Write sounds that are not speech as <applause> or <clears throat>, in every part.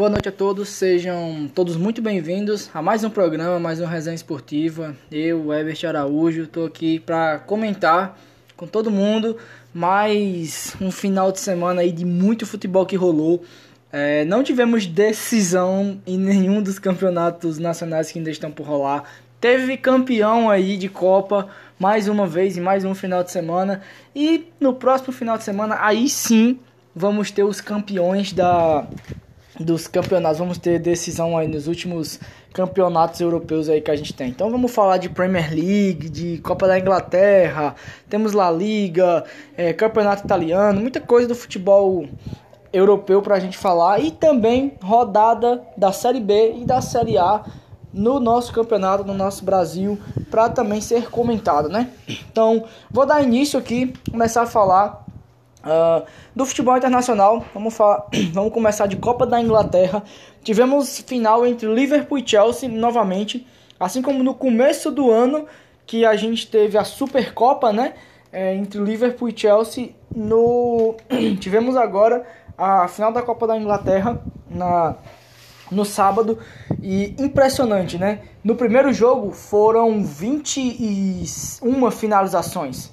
Boa noite a todos, sejam todos muito bem-vindos a mais um programa, mais uma resenha esportiva. Eu, Ebert Araújo, estou aqui para comentar com todo mundo mais um final de semana aí de muito futebol que rolou. É, não tivemos decisão em nenhum dos campeonatos nacionais que ainda estão por rolar. Teve campeão aí de Copa mais uma vez em mais um final de semana. E no próximo final de semana, aí sim, vamos ter os campeões da dos campeonatos. Vamos ter decisão aí nos últimos campeonatos europeus aí que a gente tem. Então vamos falar de Premier League, de Copa da Inglaterra, temos La Liga, é, Campeonato Italiano, muita coisa do futebol europeu para a gente falar e também rodada da Série B e da Série A no nosso campeonato, no nosso Brasil, para também ser comentado, né? Então vou dar início aqui, começar a falar Uh, do futebol internacional, vamos, falar, <clears throat> vamos começar de Copa da Inglaterra. Tivemos final entre Liverpool e Chelsea novamente, assim como no começo do ano que a gente teve a Supercopa, né? É, entre Liverpool e Chelsea. No <clears throat> tivemos agora a final da Copa da Inglaterra na no sábado e impressionante, né? No primeiro jogo foram 21 finalizações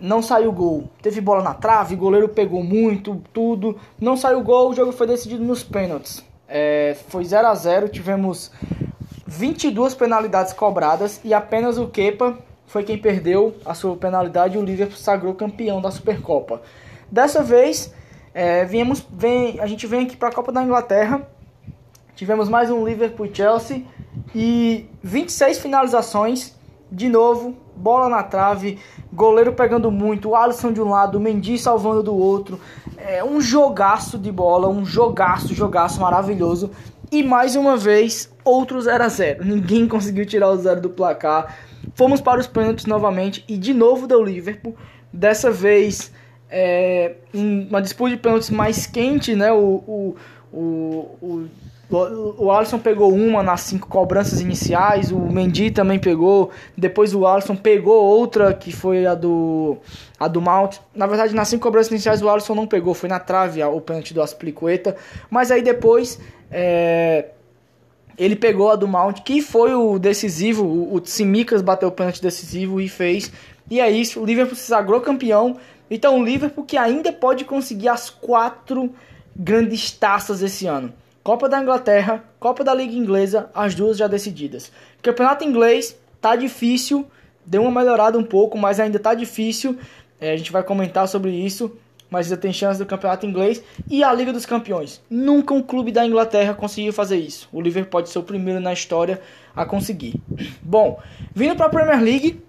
não saiu gol. Teve bola na trave, goleiro pegou muito, tudo. Não saiu gol, o jogo foi decidido nos pênaltis. É, foi 0 a 0 tivemos 22 penalidades cobradas e apenas o Kepa foi quem perdeu a sua penalidade e o Liverpool sagrou campeão da Supercopa. Dessa vez, é, viemos, vem, a gente vem aqui para a Copa da Inglaterra. Tivemos mais um Liverpool e Chelsea e 26 finalizações de novo, bola na trave, goleiro pegando muito, o Alisson de um lado, o Mendy salvando do outro. É um jogaço de bola, um jogaço, jogaço maravilhoso. E mais uma vez, outro 0 a 0 Ninguém conseguiu tirar o zero do placar. Fomos para os pênaltis novamente e de novo deu Liverpool. Dessa vez, é, uma disputa de pênaltis mais quente, né? O, o, o, o o Alisson pegou uma nas cinco cobranças iniciais, o Mendy também pegou, depois o Alisson pegou outra que foi a do a do Mount. Na verdade, nas cinco cobranças iniciais o Alisson não pegou, foi na trave o pênalti do Aspliqueta, mas aí depois é, ele pegou a do Mount, que foi o decisivo, o, o Tsimikas bateu o pênalti decisivo e fez. E é isso, o Liverpool se sagrou campeão. Então o Liverpool que ainda pode conseguir as quatro grandes taças esse ano. Copa da Inglaterra, Copa da Liga Inglesa, as duas já decididas. Campeonato inglês tá difícil, deu uma melhorada um pouco, mas ainda tá difícil. É, a gente vai comentar sobre isso, mas ainda tem chance do campeonato inglês e a Liga dos Campeões. Nunca um clube da Inglaterra conseguiu fazer isso. O Liverpool pode ser o primeiro na história a conseguir. Bom, vindo para a Premier League,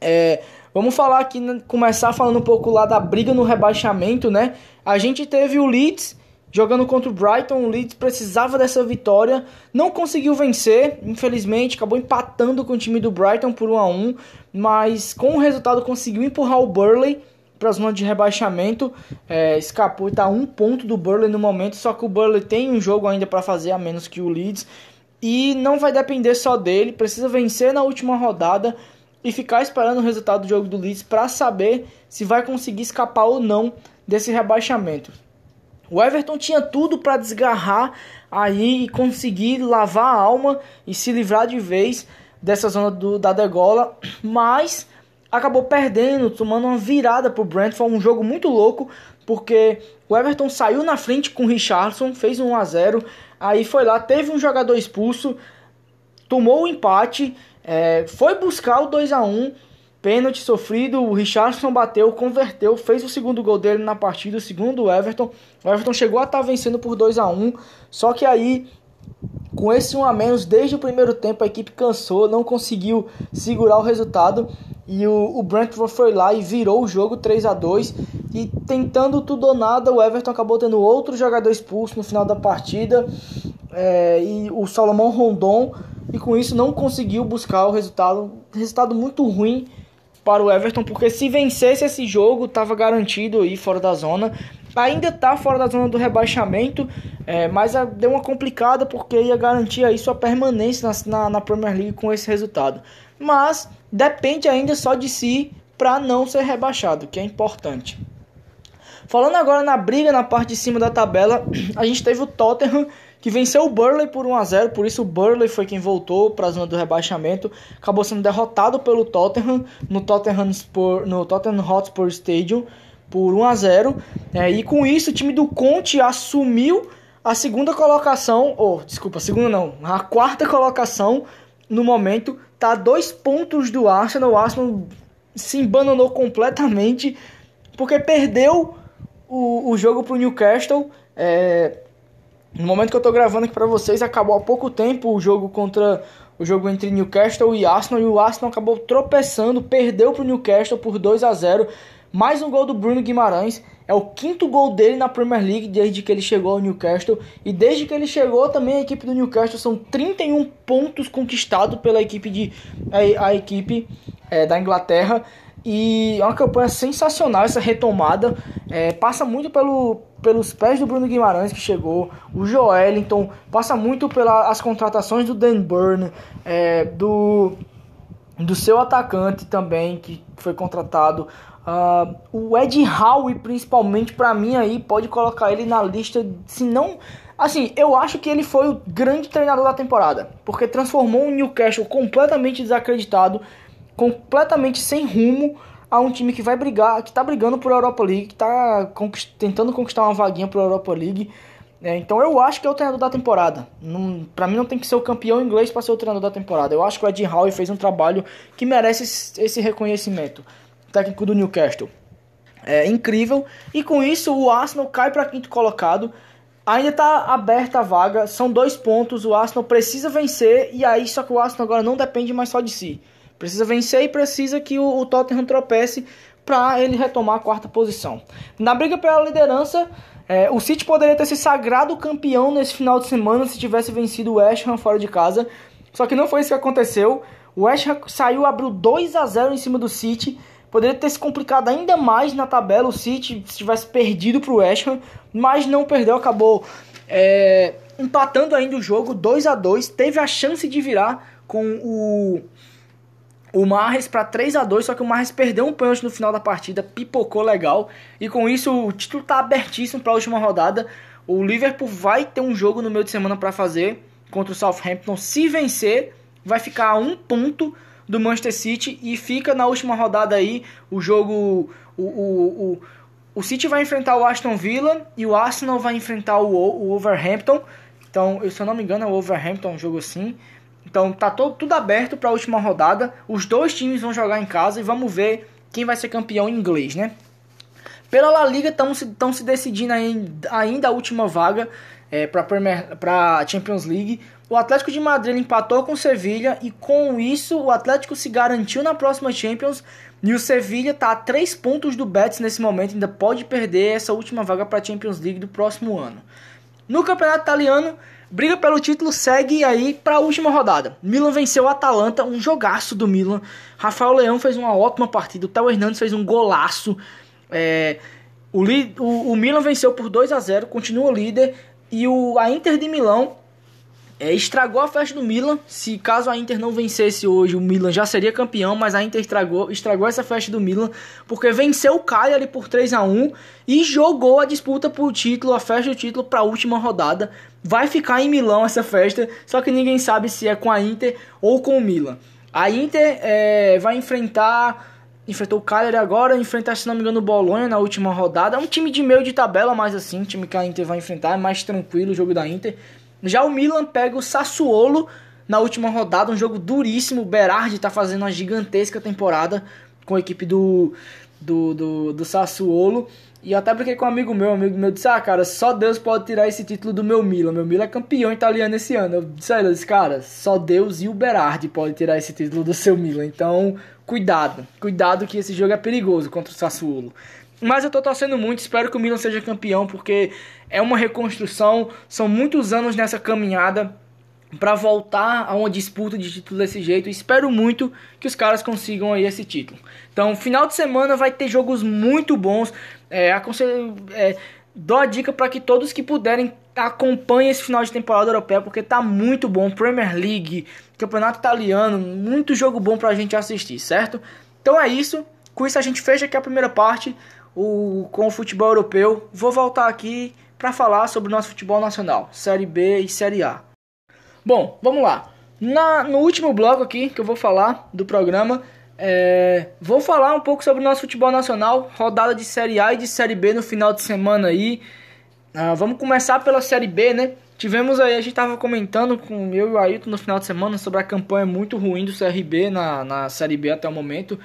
é, vamos falar aqui, começar falando um pouco lá da briga no rebaixamento, né? A gente teve o Leeds Jogando contra o Brighton, o Leeds precisava dessa vitória, não conseguiu vencer, infelizmente, acabou empatando com o time do Brighton por 1 a 1, mas com o resultado conseguiu empurrar o Burley para a zona de rebaixamento, é, escapou e está um ponto do Burley no momento, só que o Burley tem um jogo ainda para fazer a menos que o Leeds e não vai depender só dele, precisa vencer na última rodada e ficar esperando o resultado do jogo do Leeds para saber se vai conseguir escapar ou não desse rebaixamento. O Everton tinha tudo para desgarrar aí e conseguir lavar a alma e se livrar de vez dessa zona do, da degola, mas acabou perdendo, tomando uma virada para o Brentford, um jogo muito louco, porque o Everton saiu na frente com o Richardson, fez um 1 a 0, aí foi lá, teve um jogador expulso, tomou o empate, é, foi buscar o 2 a 1 Pênalti sofrido, o Richardson bateu, converteu, fez o segundo gol dele na partida, o segundo o Everton. O Everton chegou a estar tá vencendo por 2 a 1 só que aí, com esse 1 a menos, desde o primeiro tempo a equipe cansou, não conseguiu segurar o resultado. E o, o Brentford foi lá e virou o jogo 3 a 2 E tentando tudo ou nada, o Everton acabou tendo outro jogador expulso no final da partida. É, e o Salomão Rondon, e com isso não conseguiu buscar o resultado. Resultado muito ruim para o Everton, porque se vencesse esse jogo, estava garantido ir fora da zona. Ainda está fora da zona do rebaixamento, é, mas deu uma complicada porque ia garantir aí sua permanência na, na, na Premier League com esse resultado. Mas depende ainda só de si para não ser rebaixado, que é importante. Falando agora na briga na parte de cima da tabela, <clears throat> a gente teve o Tottenham que venceu o Burley por 1 a 0, por isso o Burley foi quem voltou para a zona do rebaixamento, acabou sendo derrotado pelo Tottenham no Tottenham, Spur, no Tottenham Hotspur Stadium por 1 a 0, é, e com isso o time do Conte assumiu a segunda colocação, ou oh, desculpa, a segunda não, a quarta colocação no momento, tá a dois pontos do Arsenal, o Arsenal se embananou completamente porque perdeu o, o jogo pro Newcastle. É, no momento que eu tô gravando aqui para vocês, acabou há pouco tempo o jogo contra o jogo entre Newcastle e Arsenal e o Arsenal acabou tropeçando, perdeu pro Newcastle por 2 a 0. Mais um gol do Bruno Guimarães. É o quinto gol dele na Premier League desde que ele chegou ao Newcastle. E desde que ele chegou também a equipe do Newcastle são 31 pontos conquistados pela equipe de a, a equipe é, da Inglaterra. E é uma campanha sensacional essa retomada. É, passa muito pelo, pelos pés do Bruno Guimarães que chegou, o Joelinton, passa muito pelas contratações do Dan Burn, é, do, do seu atacante também que foi contratado. Uh, o Ed Howe, principalmente, para mim aí, pode colocar ele na lista, se não. Assim, eu acho que ele foi o grande treinador da temporada, porque transformou o Newcastle completamente desacreditado completamente sem rumo a um time que vai brigar, que tá brigando por Europa League, que tá conquist tentando conquistar uma vaguinha por Europa League. É, então eu acho que é o treinador da temporada. Pra mim não tem que ser o campeão inglês para ser o treinador da temporada. Eu acho que o Ed Howe fez um trabalho que merece esse, reconhecimento. técnico do Newcastle. É incrível. E com isso o Arsenal cai para quinto colocado. Ainda está aberta a vaga, são dois pontos. O Arsenal precisa vencer e aí só que o Arsenal agora não depende mais só de si. Precisa vencer e precisa que o, o Tottenham tropece para ele retomar a quarta posição. Na briga pela liderança, é, o City poderia ter se sagrado campeão nesse final de semana se tivesse vencido o West Ham fora de casa. Só que não foi isso que aconteceu. O West Ham saiu, abriu 2 a 0 em cima do City. Poderia ter se complicado ainda mais na tabela o City se tivesse perdido para o West Ham, mas não perdeu, acabou é, empatando ainda o jogo 2 a 2 Teve a chance de virar com o o Marres para 3 a 2 só que o Marres perdeu um pênalti no final da partida, pipocou legal. E com isso o título está abertíssimo para a última rodada. O Liverpool vai ter um jogo no meio de semana para fazer contra o Southampton. Se vencer, vai ficar a um ponto do Manchester City e fica na última rodada aí o jogo. O, o, o, o City vai enfrentar o Aston Villa e o Arsenal vai enfrentar o, o Wolverhampton. Então, se eu não me engano, é o Wolverhampton, um jogo assim. Então tá todo, tudo aberto para a última rodada. Os dois times vão jogar em casa e vamos ver quem vai ser campeão inglês, né? Pela La Liga estão se, se decidindo ainda, ainda a última vaga é, para a Champions League. O Atlético de Madrid empatou com o Sevilha e com isso o Atlético se garantiu na próxima Champions. E o Sevilha está a 3 pontos do Betis nesse momento, ainda pode perder essa última vaga para a Champions League do próximo ano. No Campeonato Italiano, Briga pelo título segue aí para a última rodada. Milan venceu o Atalanta, um jogaço do Milan. Rafael Leão fez uma ótima partida. O Theo Hernandes fez um golaço. É, o, o, o, Milan venceu por 2 a 0 continua líder. E o, a Inter de Milão é, estragou a festa do Milan. Se caso a Inter não vencesse hoje, o Milan já seria campeão, mas a Inter estragou, estragou essa festa do Milan porque venceu o Cagliari por 3 a 1 e jogou a disputa por título, a festa do título para a última rodada. Vai ficar em Milão essa festa, só que ninguém sabe se é com a Inter ou com o Milan. A Inter é, vai enfrentar enfrentou o Cagliari agora, enfrentar, se não me engano, o Bolonha na última rodada. É um time de meio de tabela, mas assim, time que a Inter vai enfrentar, é mais tranquilo o jogo da Inter. Já o Milan pega o Sassuolo na última rodada, um jogo duríssimo. O Berardi está fazendo uma gigantesca temporada com a equipe do, do, do, do Sassuolo. E até brinquei com um amigo meu, um amigo meu disse, ah, cara, só Deus pode tirar esse título do meu Milan. Meu Milan é campeão italiano esse ano. Eu disse, eu disse cara, só Deus e o Berardi pode tirar esse título do seu Milan. Então, cuidado. Cuidado que esse jogo é perigoso contra o Sassuolo. Mas eu tô torcendo muito, espero que o Milan seja campeão, porque é uma reconstrução, são muitos anos nessa caminhada para voltar a uma disputa de título desse jeito. Espero muito que os caras consigam aí esse título. Então, final de semana vai ter jogos muito bons. É, aconselho, é, dou a dica para que todos que puderem acompanhem esse final de temporada europeia, porque tá muito bom. Premier League, Campeonato Italiano, muito jogo bom pra gente assistir, certo? Então é isso. Com isso a gente fecha aqui a primeira parte. O, com o futebol europeu, vou voltar aqui para falar sobre o nosso futebol nacional, Série B e Série A. Bom, vamos lá. Na, no último bloco aqui que eu vou falar do programa, é, vou falar um pouco sobre o nosso futebol nacional, rodada de Série A e de Série B no final de semana aí. Ah, vamos começar pela Série B, né? Tivemos aí, a gente tava comentando com eu e o Ailton no final de semana sobre a campanha muito ruim do CRB na, na Série B até o momento.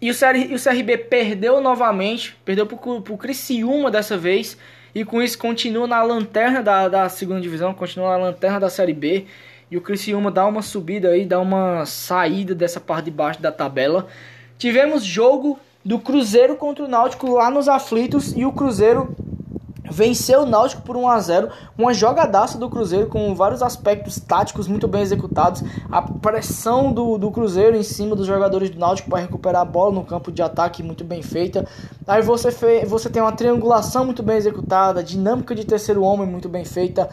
E o, CR, o CRB perdeu novamente, perdeu pro, pro Criciúma dessa vez. E com isso continua na lanterna da, da segunda divisão, continua na lanterna da Série B. E o Criciúma dá uma subida aí, dá uma saída dessa parte de baixo da tabela. Tivemos jogo do Cruzeiro contra o Náutico lá nos aflitos e o Cruzeiro venceu o Náutico por 1 a 0 uma jogadaça do Cruzeiro com vários aspectos táticos muito bem executados, a pressão do, do Cruzeiro em cima dos jogadores do Náutico para recuperar a bola no campo de ataque muito bem feita, aí você, fe, você tem uma triangulação muito bem executada, dinâmica de terceiro homem muito bem feita,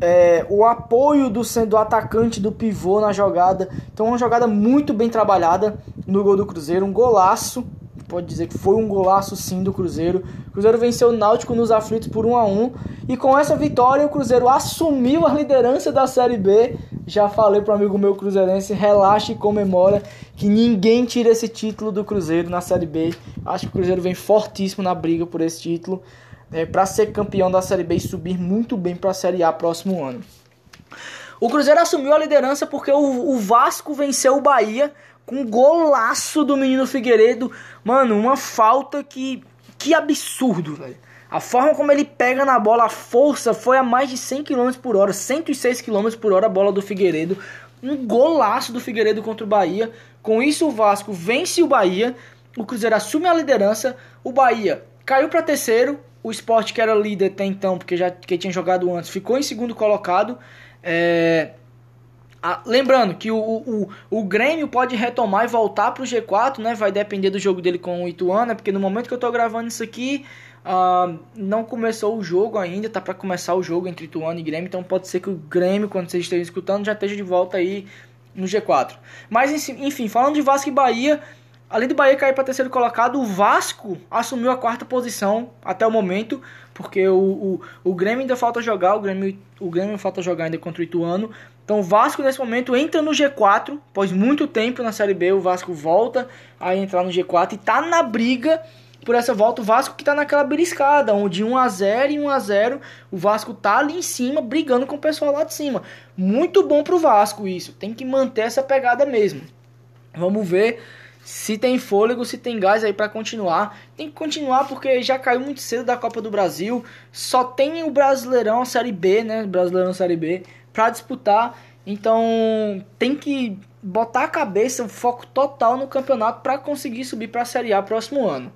é, o apoio do, do atacante do pivô na jogada, então uma jogada muito bem trabalhada no gol do Cruzeiro, um golaço pode dizer que foi um golaço sim do Cruzeiro. O Cruzeiro venceu o Náutico nos aflitos por 1 a 1 e com essa vitória o Cruzeiro assumiu a liderança da Série B. Já falei para amigo meu cruzeirense, relaxe e comemora que ninguém tira esse título do Cruzeiro na Série B. Acho que o Cruzeiro vem fortíssimo na briga por esse título, é, para ser campeão da Série B e subir muito bem para a Série A próximo ano. O Cruzeiro assumiu a liderança porque o, o Vasco venceu o Bahia com um golaço do menino Figueiredo. Mano, uma falta que. Que absurdo, velho. A forma como ele pega na bola, a força foi a mais de 100 km por hora, 106 km por hora a bola do Figueiredo. Um golaço do Figueiredo contra o Bahia. Com isso, o Vasco vence o Bahia. O Cruzeiro assume a liderança. O Bahia caiu para terceiro. O Sport, que era líder até então, porque já que tinha jogado antes, ficou em segundo colocado. É, ah, lembrando que o, o, o Grêmio pode retomar e voltar para o G4, né? Vai depender do jogo dele com o Ituano, porque no momento que eu estou gravando isso aqui, uh, não começou o jogo ainda, tá para começar o jogo entre Ituano e Grêmio, então pode ser que o Grêmio, quando vocês estejam escutando, já esteja de volta aí no G4. Mas enfim, falando de Vasco e Bahia, além do Bahia cair para terceiro colocado, o Vasco assumiu a quarta posição até o momento, porque o, o, o Grêmio ainda falta jogar, o Grêmio, o Grêmio falta jogar ainda contra o Ituano, então o Vasco nesse momento entra no G4, após muito tempo na Série B, o Vasco volta a entrar no G4 e tá na briga por essa volta. O Vasco que tá naquela beliscada, onde 1 a 0 e 1 a 0, o Vasco tá ali em cima brigando com o pessoal lá de cima. Muito bom pro Vasco isso. Tem que manter essa pegada mesmo. Vamos ver se tem fôlego, se tem gás aí para continuar. Tem que continuar porque já caiu muito cedo da Copa do Brasil. Só tem o Brasileirão, a Série B, né? Brasileirão Série B para disputar. Então tem que botar a cabeça, o foco total no campeonato para conseguir subir para a Série A próximo ano,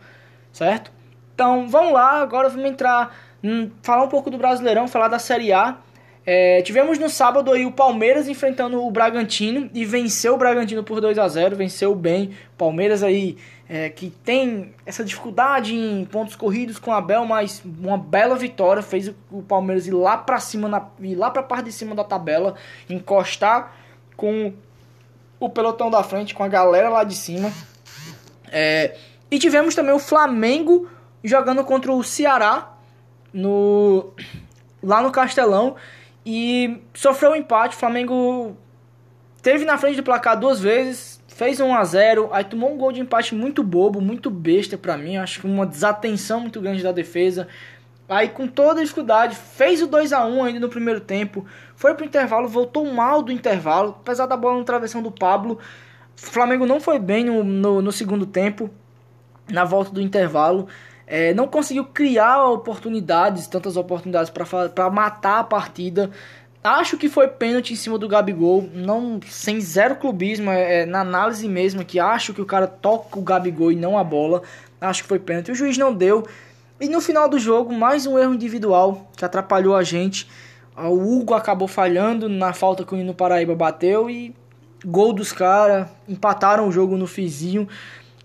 certo? Então vamos lá, agora vamos entrar, hum, falar um pouco do Brasileirão, falar da Série A. É, tivemos no sábado aí o Palmeiras enfrentando o Bragantino e venceu o Bragantino por 2 a 0 venceu bem. Palmeiras aí é, que tem essa dificuldade em pontos corridos com a Abel, mas uma bela vitória fez o Palmeiras ir lá para cima, na, ir lá para parte de cima da tabela, encostar com o pelotão da frente, com a galera lá de cima. É, e tivemos também o Flamengo jogando contra o Ceará no lá no Castelão e sofreu um empate. O Flamengo teve na frente do placar duas vezes, fez 1 a 0 aí tomou um gol de empate muito bobo, muito besta para mim. Acho que uma desatenção muito grande da defesa. Aí com toda dificuldade, fez o 2 a 1 ainda no primeiro tempo. Foi pro intervalo, voltou mal do intervalo, apesar da bola no travessão do Pablo. O Flamengo não foi bem no, no, no segundo tempo, na volta do intervalo. É, não conseguiu criar oportunidades, tantas oportunidades para matar a partida. Acho que foi pênalti em cima do Gabigol, não sem zero clubismo, é, é, na análise mesmo que acho que o cara toca o Gabigol e não a bola. Acho que foi pênalti. O juiz não deu. E no final do jogo, mais um erro individual que atrapalhou a gente. O Hugo acabou falhando na falta que o Nino Paraíba bateu e gol dos caras, empataram o jogo no fizinho.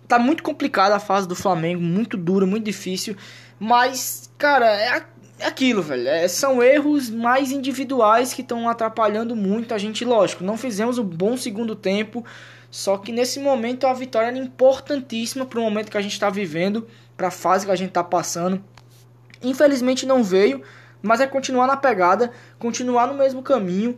Tá muito complicada a fase do Flamengo, muito dura, muito difícil. Mas, cara, é, é aquilo, velho. É, são erros mais individuais que estão atrapalhando muito a gente. Lógico, não fizemos um bom segundo tempo. Só que nesse momento a vitória era importantíssima para o momento que a gente está vivendo, para a fase que a gente está passando. Infelizmente não veio, mas é continuar na pegada, continuar no mesmo caminho.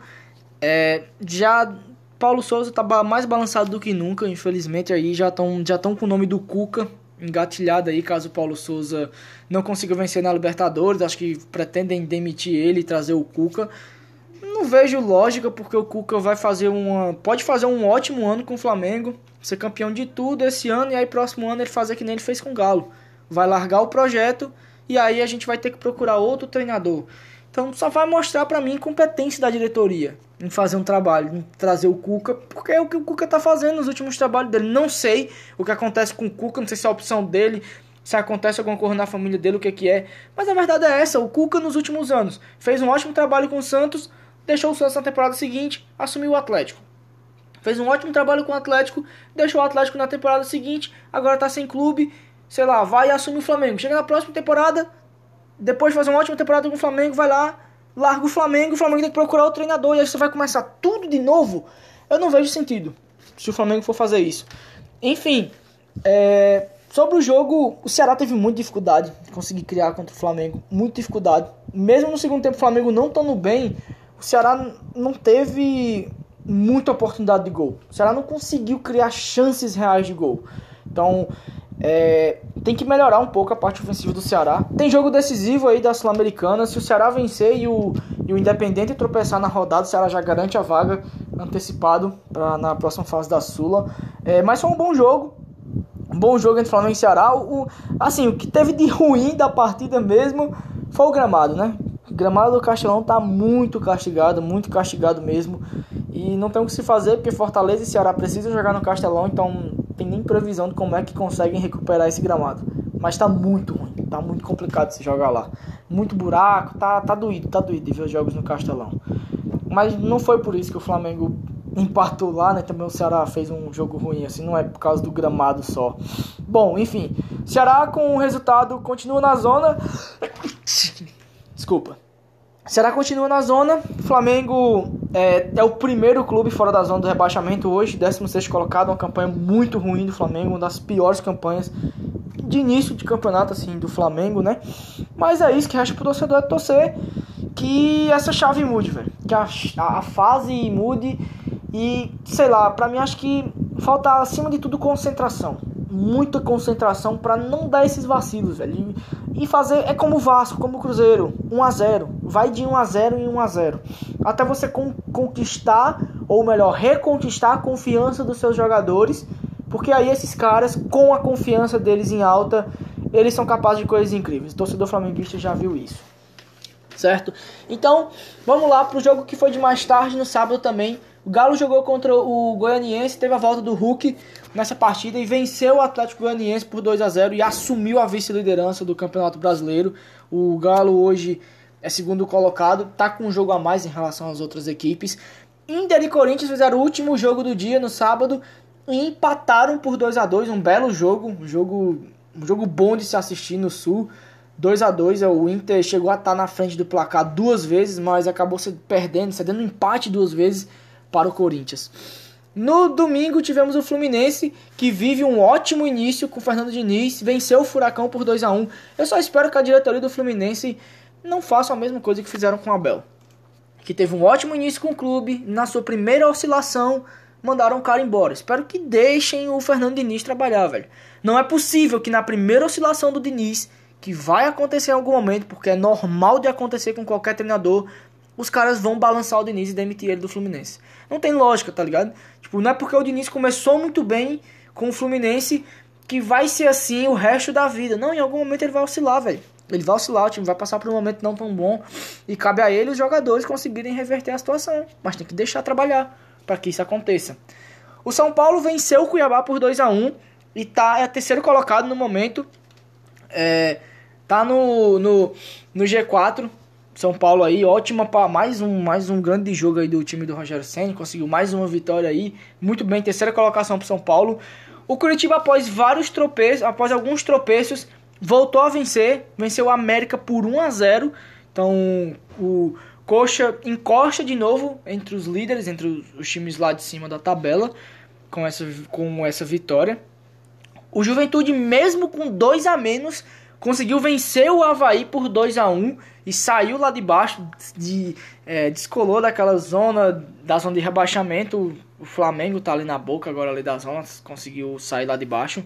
É, já Paulo Souza está mais balançado do que nunca, infelizmente aí já estão já estão com o nome do Cuca engatilhado aí, caso o Paulo Souza não consiga vencer na Libertadores, acho que pretendem demitir ele e trazer o Cuca. Não vejo lógica porque o Cuca vai fazer uma, pode fazer um ótimo ano com o Flamengo, ser campeão de tudo esse ano e aí próximo ano ele fazer que nem ele fez com o Galo. Vai largar o projeto e aí a gente vai ter que procurar outro treinador. Então só vai mostrar para mim competência da diretoria em fazer um trabalho, em trazer o Cuca, porque é o que o Cuca tá fazendo nos últimos trabalhos dele. Não sei o que acontece com o Cuca, não sei se é a opção dele, se acontece alguma coisa na família dele, o que que é. Mas a verdade é essa, o Cuca nos últimos anos fez um ótimo trabalho com o Santos, deixou o Santos na temporada seguinte, assumiu o Atlético. Fez um ótimo trabalho com o Atlético, deixou o Atlético na temporada seguinte, agora tá sem clube, sei lá, vai e assume o Flamengo. Chega na próxima temporada, depois de fazer uma ótima temporada com o Flamengo, vai lá, larga o Flamengo, o Flamengo tem que procurar o treinador, e aí você vai começar tudo de novo. Eu não vejo sentido se o Flamengo for fazer isso. Enfim, é, sobre o jogo, o Ceará teve muita dificuldade de conseguir criar contra o Flamengo, muita dificuldade. Mesmo no segundo tempo, o Flamengo não estando bem, o Ceará não teve muita oportunidade de gol. O Ceará não conseguiu criar chances reais de gol. Então, é, tem que melhorar um pouco a parte ofensiva do Ceará. Tem jogo decisivo aí da Sul-Americana. Se o Ceará vencer e o, e o Independente tropeçar na rodada, o Ceará já garante a vaga antecipado pra, na próxima fase da Sula. É, mas foi um bom jogo. Um bom jogo entre Flamengo e Ceará. O, assim, o que teve de ruim da partida mesmo foi o gramado, né? O gramado do Castelão tá muito castigado, muito castigado mesmo. E não tem o que se fazer, porque Fortaleza e Ceará precisam jogar no Castelão, então tem nem previsão de como é que conseguem recuperar esse gramado. Mas tá muito ruim, tá muito complicado se jogar lá. Muito buraco, tá, tá doído, tá doído de ver os jogos no Castelão. Mas não foi por isso que o Flamengo empatou lá, né? Também o Ceará fez um jogo ruim, assim, não é por causa do gramado só. Bom, enfim, Ceará com o resultado continua na zona. Desculpa. Ceará continua na zona. Flamengo é, é, o primeiro clube fora da zona do rebaixamento hoje, 16 colocado. Uma campanha muito ruim do Flamengo, uma das piores campanhas de início de campeonato assim do Flamengo, né? Mas é isso que resta pro torcedor é torcer que essa chave mude, velho. Que a, a, a fase mude e sei lá, pra mim acho que falta acima de tudo concentração muita concentração para não dar esses vacilos, velho. E fazer é como o Vasco, como o Cruzeiro, 1 a 0. Vai de 1 a 0 em 1 a 0. Até você conquistar ou melhor, reconquistar a confiança dos seus jogadores, porque aí esses caras com a confiança deles em alta, eles são capazes de coisas incríveis. O torcedor flamenguista já viu isso. Certo? Então, vamos lá pro jogo que foi de mais tarde no sábado também. O Galo jogou contra o Goianiense, teve a volta do Hulk nessa partida e venceu o Atlético Goianiense por 2 a 0 e assumiu a vice-liderança do Campeonato Brasileiro. O Galo hoje é segundo colocado, tá com um jogo a mais em relação às outras equipes. Inter e Corinthians fizeram o último jogo do dia no sábado e empataram por 2 a 2 um belo jogo, um jogo, um jogo bom de se assistir no Sul. 2 a 2 o Inter chegou a estar tá na frente do placar duas vezes, mas acabou se perdendo, cedendo um empate duas vezes para o Corinthians. No domingo tivemos o Fluminense, que vive um ótimo início com o Fernando Diniz, venceu o Furacão por 2 a 1 Eu só espero que a diretoria do Fluminense não faça a mesma coisa que fizeram com o Abel. Que teve um ótimo início com o clube, na sua primeira oscilação, mandaram o cara embora. Espero que deixem o Fernando Diniz trabalhar, velho. Não é possível que na primeira oscilação do Diniz, que vai acontecer em algum momento, porque é normal de acontecer com qualquer treinador, os caras vão balançar o Diniz e demitir ele do Fluminense. Não tem lógica, tá ligado? Tipo, não é porque o Diniz começou muito bem com o Fluminense que vai ser assim o resto da vida. Não, em algum momento ele vai oscilar, velho. Ele vai oscilar, o time vai passar por um momento não tão bom e cabe a ele os jogadores conseguirem reverter a situação, mas tem que deixar trabalhar para que isso aconteça. O São Paulo venceu o Cuiabá por 2 a 1 e tá é terceiro colocado no momento. É, tá no, no, no G4 são Paulo aí, ótima para mais um, mais um grande jogo aí do time do Rogério Senna, conseguiu mais uma vitória aí, muito bem, terceira colocação para São Paulo. O Curitiba após vários tropeços, após alguns tropeços, voltou a vencer, venceu o América por 1 a 0. Então, o Coxa encosta de novo entre os líderes, entre os, times lá de cima da tabela. com essa, com essa vitória. O Juventude, mesmo com dois a menos, conseguiu vencer o Havaí por 2 a 1 e saiu lá de baixo, de, é, descolou daquela zona, da zona de rebaixamento. O Flamengo tá ali na boca agora ali das zonas, conseguiu sair lá de baixo.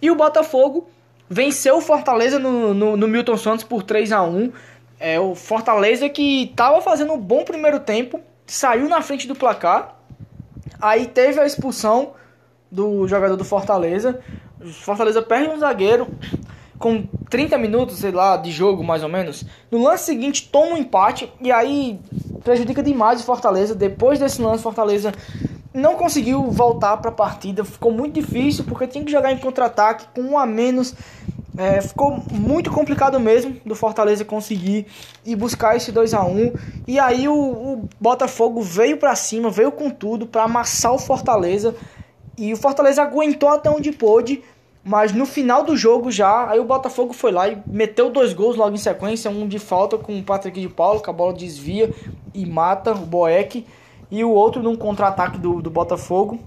E o Botafogo venceu o Fortaleza no, no, no Milton Santos por 3 a 1 é, O Fortaleza que estava fazendo um bom primeiro tempo, saiu na frente do placar. Aí teve a expulsão do jogador do Fortaleza. O Fortaleza perde um zagueiro com 30 minutos, sei lá, de jogo mais ou menos. No lance seguinte toma um empate e aí prejudica demais o Fortaleza. Depois desse lance, Fortaleza não conseguiu voltar para a partida. Ficou muito difícil porque tinha que jogar em contra-ataque com um a menos. É, ficou muito complicado mesmo do Fortaleza conseguir e buscar esse 2 a 1 E aí o, o Botafogo veio para cima, veio com tudo para amassar o Fortaleza. E o Fortaleza aguentou até onde pôde, mas no final do jogo já, aí o Botafogo foi lá e meteu dois gols logo em sequência, um de falta com o Patrick de Paulo, que a bola desvia e mata o Boeck, e o outro num contra-ataque do, do Botafogo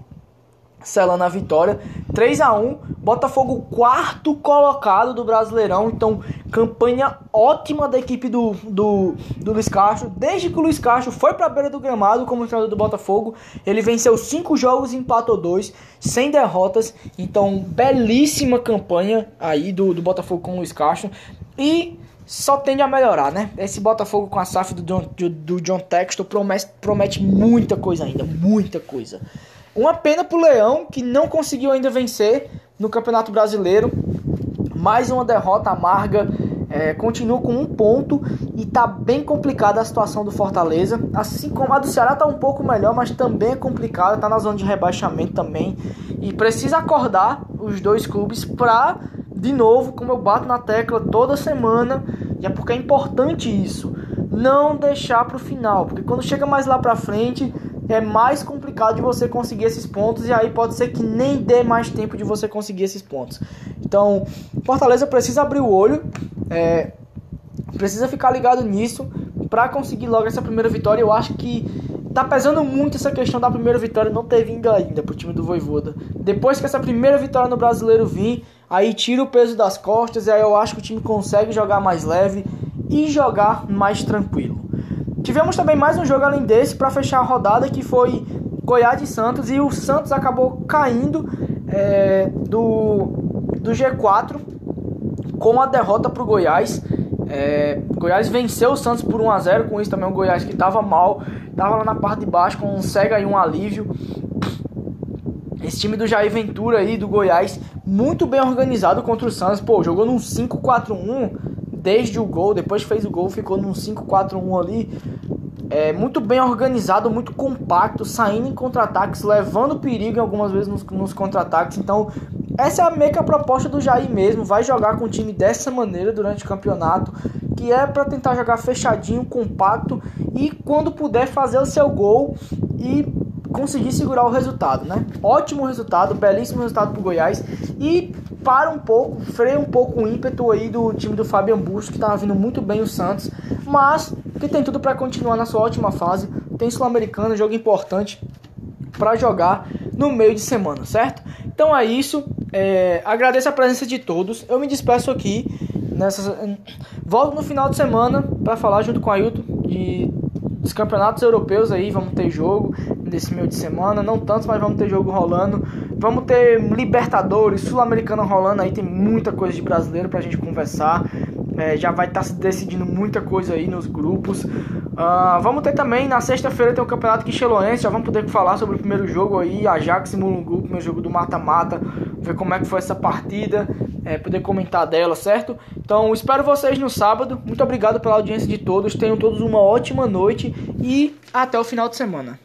selando a vitória. 3 a 1 Botafogo quarto colocado do Brasileirão. Então, campanha ótima da equipe do, do, do Luiz Castro. Desde que o Luiz Castro foi para a beira do gramado como treinador do Botafogo, ele venceu 5 jogos e empatou 2, sem derrotas. Então, belíssima campanha aí do, do Botafogo com o Luiz Castro. E só tende a melhorar, né? Esse Botafogo com a SAF do John, do, do John Textor promete, promete muita coisa ainda, muita coisa. Uma pena pro Leão, que não conseguiu ainda vencer no Campeonato Brasileiro. Mais uma derrota amarga. É, continua com um ponto e tá bem complicada a situação do Fortaleza. Assim como a do Ceará tá um pouco melhor, mas também é complicada, tá na zona de rebaixamento também. E precisa acordar os dois clubes pra, de novo, como eu bato na tecla toda semana, e é porque é importante isso, não deixar pro final, porque quando chega mais lá pra frente é mais complicado de você conseguir esses pontos e aí pode ser que nem dê mais tempo de você conseguir esses pontos. Então, Fortaleza precisa abrir o olho, é, precisa ficar ligado nisso para conseguir logo essa primeira vitória. Eu acho que tá pesando muito essa questão da primeira vitória não ter vindo ainda pro time do Voivoda. Depois que essa primeira vitória no Brasileiro vir, aí tira o peso das costas e aí eu acho que o time consegue jogar mais leve e jogar mais tranquilo. Tivemos também mais um jogo além desse para fechar a rodada que foi Goiás e Santos e o Santos acabou caindo é, do, do G4 com a derrota para o Goiás. É, Goiás venceu o Santos por 1 a 0 com isso também o Goiás que estava mal, estava lá na parte de baixo com um cega e um alívio. Esse time do Jair Ventura aí do Goiás, muito bem organizado contra o Santos, pô, jogou num 5-4-1 desde o gol, depois fez o gol, ficou num 5-4-1 ali, é, muito bem organizado, muito compacto, saindo em contra-ataques, levando perigo algumas vezes nos, nos contra-ataques. Então, essa é a meio que a proposta do Jair mesmo. Vai jogar com o time dessa maneira durante o campeonato, que é para tentar jogar fechadinho, compacto e quando puder fazer o seu gol e conseguir segurar o resultado, né? Ótimo resultado, belíssimo resultado pro Goiás e para um pouco, freia um pouco o ímpeto aí do time do Fabian Busto, que estava vindo muito bem o Santos, mas que tem tudo para continuar na sua ótima fase. Tem Sul-Americana, jogo importante para jogar no meio de semana, certo? Então é isso. É, agradeço a presença de todos. Eu me despeço aqui. Nessas, volto no final de semana para falar junto com a Ailton de, dos campeonatos europeus aí. Vamos ter jogo desse meio de semana. Não tantos, mas vamos ter jogo rolando. Vamos ter Libertadores, Sul-Americana rolando aí. Tem muita coisa de brasileiro pra gente conversar. É, já vai estar tá se decidindo muita coisa aí nos grupos. Uh, vamos ter também, na sexta-feira tem o Campeonato Quixeloense, já vamos poder falar sobre o primeiro jogo aí, Ajax e Mulungu, primeiro jogo do mata-mata, ver como é que foi essa partida, é, poder comentar dela, certo? Então, espero vocês no sábado, muito obrigado pela audiência de todos, tenham todos uma ótima noite e até o final de semana.